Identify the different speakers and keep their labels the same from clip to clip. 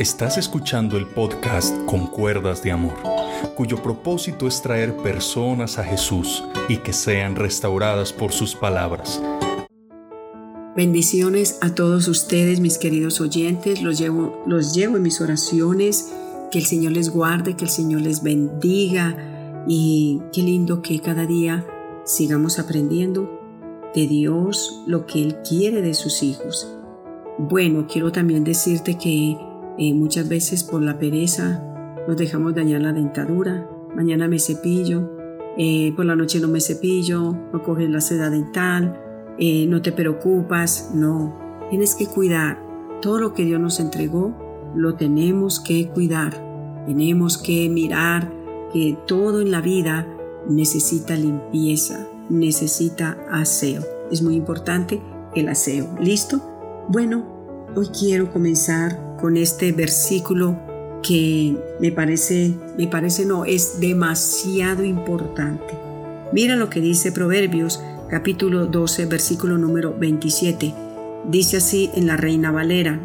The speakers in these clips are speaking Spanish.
Speaker 1: Estás escuchando el podcast Con Cuerdas de Amor, cuyo propósito es traer personas a Jesús y que sean restauradas por sus palabras.
Speaker 2: Bendiciones a todos ustedes, mis queridos oyentes. Los llevo, los llevo en mis oraciones. Que el Señor les guarde, que el Señor les bendiga. Y qué lindo que cada día sigamos aprendiendo de Dios lo que Él quiere de sus hijos. Bueno, quiero también decirte que muchas veces por la pereza nos dejamos dañar la dentadura. Mañana me cepillo, eh, por la noche no me cepillo, no coges la seda dental, eh, no te preocupas. No, tienes que cuidar. Todo lo que Dios nos entregó lo tenemos que cuidar. Tenemos que mirar que todo en la vida necesita limpieza, necesita aseo. Es muy importante el aseo. ¿Listo? Bueno, hoy quiero comenzar con este versículo que me parece, me parece no, es demasiado importante. Mira lo que dice Proverbios capítulo 12, versículo número 27. Dice así en la Reina Valera,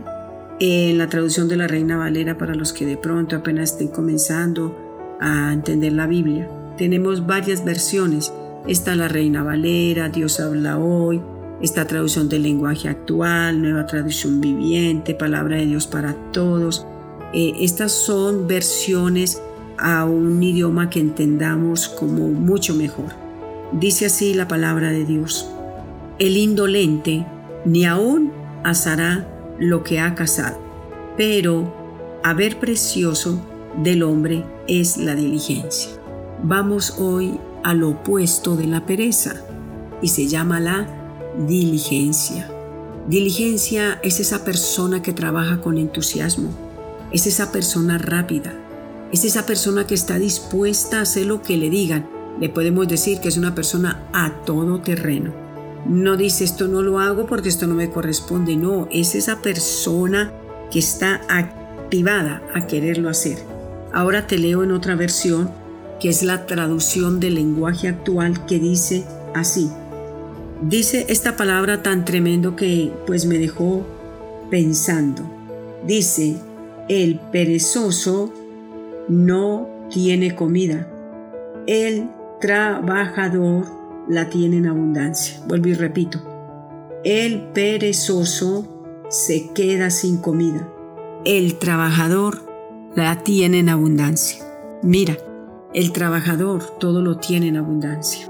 Speaker 2: en la traducción de la Reina Valera para los que de pronto apenas estén comenzando a entender la Biblia. Tenemos varias versiones. Está la Reina Valera, Dios habla hoy, esta traducción del lenguaje actual, nueva traducción viviente, palabra de Dios para todos. Eh, estas son versiones a un idioma que entendamos como mucho mejor. Dice así la palabra de Dios. El indolente ni aún asará lo que ha cazado, pero haber precioso del hombre es la diligencia. Vamos hoy al opuesto de la pereza y se llama la diligencia. Diligencia es esa persona que trabaja con entusiasmo, es esa persona rápida, es esa persona que está dispuesta a hacer lo que le digan. Le podemos decir que es una persona a todo terreno. No dice esto no lo hago porque esto no me corresponde, no, es esa persona que está activada a quererlo hacer. Ahora te leo en otra versión que es la traducción del lenguaje actual que dice así. Dice esta palabra tan tremendo que pues me dejó pensando. Dice, el perezoso no tiene comida. El trabajador la tiene en abundancia. Vuelvo y repito. El perezoso se queda sin comida. El trabajador la tiene en abundancia. Mira, el trabajador todo lo tiene en abundancia.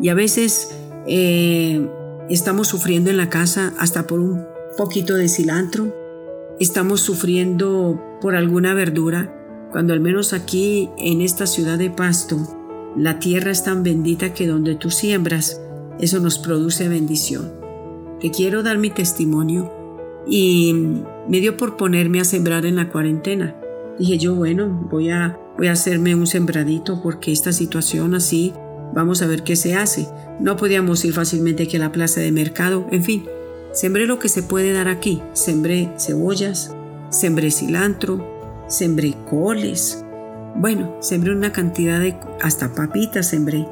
Speaker 2: Y a veces eh, estamos sufriendo en la casa hasta por un poquito de cilantro. Estamos sufriendo por alguna verdura, cuando al menos aquí en esta ciudad de Pasto, la tierra es tan bendita que donde tú siembras, eso nos produce bendición. Te quiero dar mi testimonio y me dio por ponerme a sembrar en la cuarentena. Dije yo, bueno, voy a, voy a hacerme un sembradito porque esta situación así Vamos a ver qué se hace. No podíamos ir fácilmente aquí a la plaza de mercado. En fin, sembré lo que se puede dar aquí. Sembré cebollas, sembré cilantro, sembré coles. Bueno, sembré una cantidad de... hasta papitas sembré.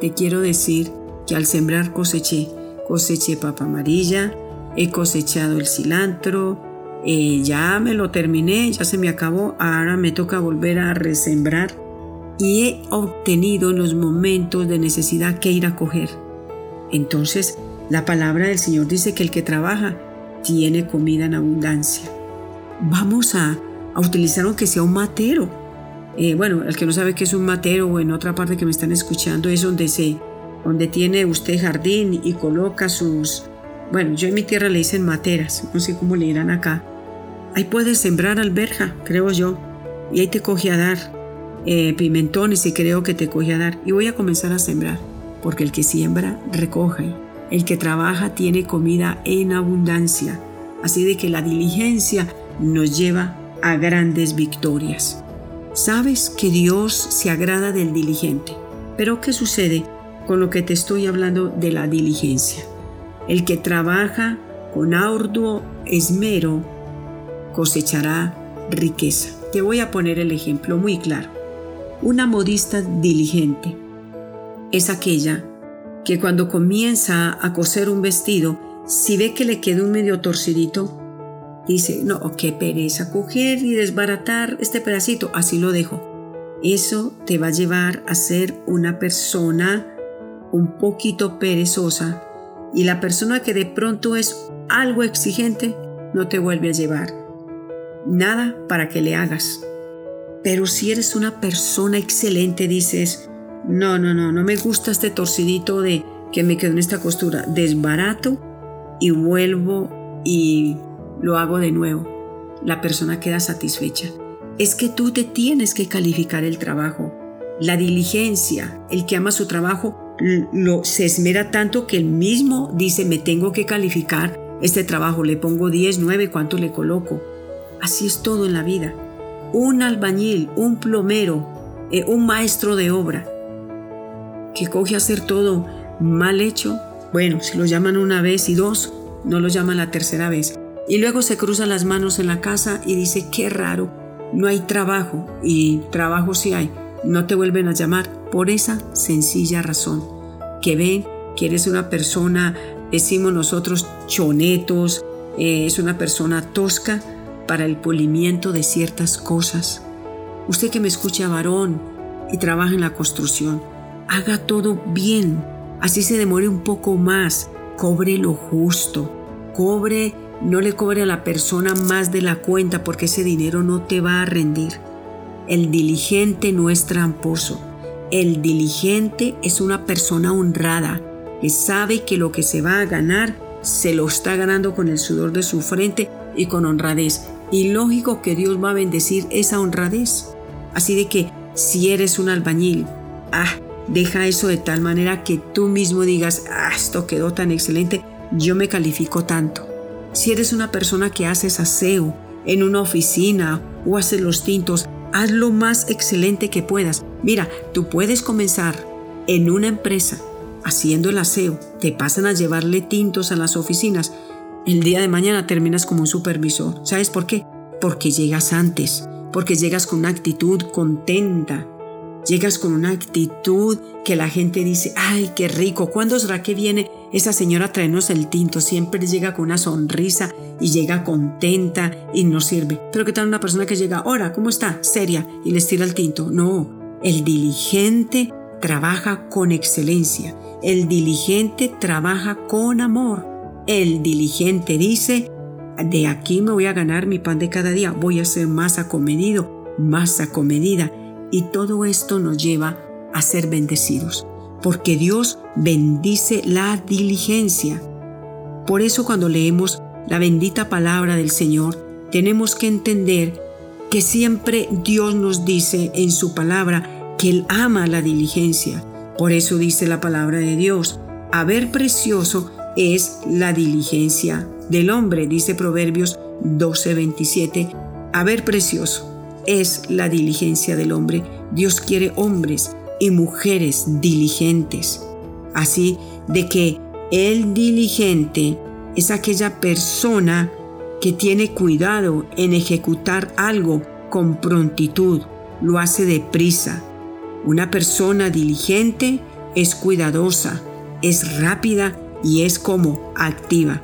Speaker 2: Te quiero decir que al sembrar coseché. Coseché papa amarilla, he cosechado el cilantro, eh, ya me lo terminé, ya se me acabó, ahora me toca volver a resembrar y he obtenido en los momentos de necesidad que ir a coger. Entonces, la palabra del Señor dice que el que trabaja tiene comida en abundancia. Vamos a, utilizar aunque sea un matero. Eh, bueno, el que no sabe qué es un matero o en otra parte que me están escuchando es donde se, donde tiene usted jardín y coloca sus, bueno, yo en mi tierra le dicen materas, no sé cómo le dirán acá. Ahí puedes sembrar alberja, creo yo, y ahí te coge a dar eh, pimentones y creo que te coge a dar. Y voy a comenzar a sembrar, porque el que siembra, recoge. El que trabaja tiene comida en abundancia. Así de que la diligencia nos lleva a grandes victorias. Sabes que Dios se agrada del diligente. Pero ¿qué sucede con lo que te estoy hablando de la diligencia? El que trabaja con arduo esmero cosechará riqueza. Te voy a poner el ejemplo muy claro. Una modista diligente es aquella que cuando comienza a coser un vestido, si ve que le queda un medio torcidito, dice, no, qué pereza, coger y desbaratar este pedacito, así lo dejo. Eso te va a llevar a ser una persona un poquito perezosa y la persona que de pronto es algo exigente no te vuelve a llevar. Nada para que le hagas. Pero si eres una persona excelente, dices, no, no, no, no me gusta este torcidito de que me quedó en esta costura. Desbarato y vuelvo y lo hago de nuevo. La persona queda satisfecha. Es que tú te tienes que calificar el trabajo. La diligencia, el que ama su trabajo, lo, se esmera tanto que el mismo dice, me tengo que calificar este trabajo, le pongo 10, 9, ¿cuánto le coloco? Así es todo en la vida. Un albañil, un plomero, eh, un maestro de obra, que coge a hacer todo mal hecho, bueno, si lo llaman una vez y dos, no lo llaman la tercera vez. Y luego se cruza las manos en la casa y dice, qué raro, no hay trabajo. Y trabajo sí hay, no te vuelven a llamar por esa sencilla razón. Que ven que eres una persona, decimos nosotros, chonetos, eh, es una persona tosca para el polimiento de ciertas cosas. Usted que me escucha varón y trabaja en la construcción, haga todo bien, así se demore un poco más, cobre lo justo, cobre, no le cobre a la persona más de la cuenta porque ese dinero no te va a rendir. El diligente no es tramposo, el diligente es una persona honrada que sabe que lo que se va a ganar se lo está ganando con el sudor de su frente y con honradez. Y lógico que Dios va a bendecir esa honradez. Así de que si eres un albañil, ah, Deja eso de tal manera que tú mismo digas, ah, esto quedó tan excelente, yo me califico tanto. Si eres una persona que haces aseo en una oficina o haces los tintos, haz lo más excelente que puedas. Mira, tú puedes comenzar en una empresa haciendo el aseo, te pasan a llevarle tintos a las oficinas. El día de mañana terminas como un supervisor. ¿Sabes por qué? Porque llegas antes, porque llegas con una actitud contenta, Llegas con una actitud que la gente dice, ay, qué rico, ¿cuándo será que viene esa señora a traernos el tinto? Siempre llega con una sonrisa y llega contenta y nos sirve. Pero ¿qué tal una persona que llega, hola, ¿cómo está? Seria y les tira el tinto. No, el diligente trabaja con excelencia. El diligente trabaja con amor. El diligente dice, de aquí me voy a ganar mi pan de cada día, voy a ser más acomedido, más acomedida y todo esto nos lleva a ser bendecidos, porque Dios bendice la diligencia. Por eso cuando leemos la bendita palabra del Señor, tenemos que entender que siempre Dios nos dice en su palabra que Él ama la diligencia. Por eso dice la palabra de Dios, haber precioso es la diligencia del hombre, dice Proverbios 12:27, haber precioso es la diligencia del hombre. Dios quiere hombres y mujeres diligentes. Así de que el diligente es aquella persona que tiene cuidado en ejecutar algo con prontitud, lo hace deprisa. Una persona diligente es cuidadosa, es rápida y es como activa.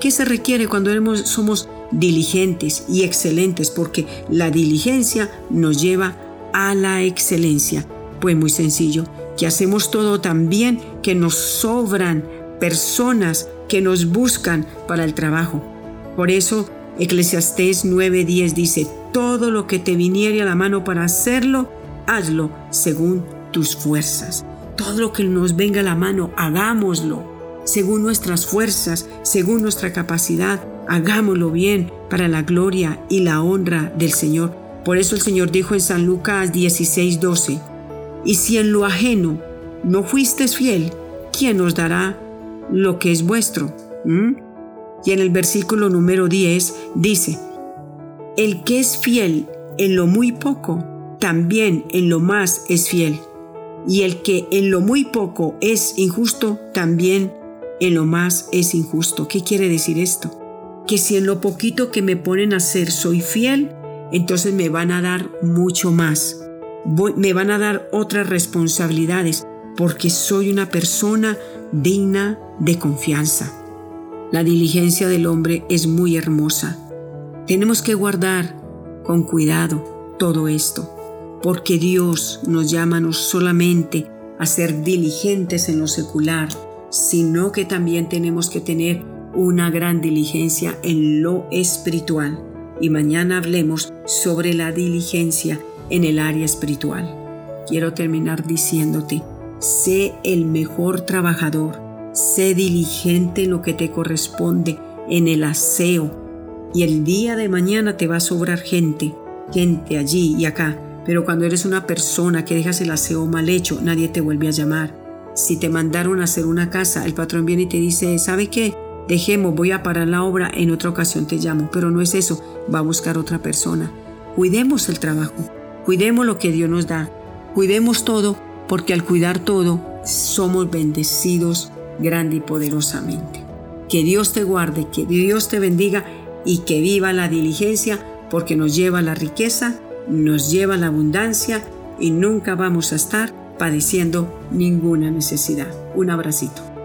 Speaker 2: ¿Qué se requiere cuando somos diligentes y excelentes porque la diligencia nos lleva a la excelencia. Pues muy sencillo, que hacemos todo tan bien que nos sobran personas que nos buscan para el trabajo. Por eso Eclesiastés 9:10 dice, todo lo que te viniere a la mano para hacerlo, hazlo según tus fuerzas. Todo lo que nos venga a la mano, hagámoslo según nuestras fuerzas, según nuestra capacidad, hagámoslo bien para la gloria y la honra del Señor. Por eso el Señor dijo en San Lucas 16:12, y si en lo ajeno no fuiste fiel, ¿quién os dará lo que es vuestro? ¿Mm? Y en el versículo número 10 dice, el que es fiel en lo muy poco, también en lo más es fiel. Y el que en lo muy poco es injusto, también en lo más es injusto. ¿Qué quiere decir esto? Que si en lo poquito que me ponen a hacer soy fiel, entonces me van a dar mucho más. me van a dar otras responsabilidades porque soy una persona digna de confianza. La diligencia del hombre es muy hermosa. Tenemos que guardar con cuidado todo esto, porque Dios nos llama no solamente a ser diligentes en lo secular, sino que también tenemos que tener una gran diligencia en lo espiritual. Y mañana hablemos sobre la diligencia en el área espiritual. Quiero terminar diciéndote, sé el mejor trabajador, sé diligente en lo que te corresponde, en el aseo, y el día de mañana te va a sobrar gente, gente allí y acá, pero cuando eres una persona que dejas el aseo mal hecho, nadie te vuelve a llamar. Si te mandaron a hacer una casa, el patrón viene y te dice, ¿sabe qué? Dejemos, voy a parar la obra, en otra ocasión te llamo, pero no es eso, va a buscar otra persona. Cuidemos el trabajo, cuidemos lo que Dios nos da, cuidemos todo, porque al cuidar todo somos bendecidos grande y poderosamente. Que Dios te guarde, que Dios te bendiga y que viva la diligencia, porque nos lleva la riqueza, nos lleva la abundancia y nunca vamos a estar padeciendo ninguna necesidad. Un abracito.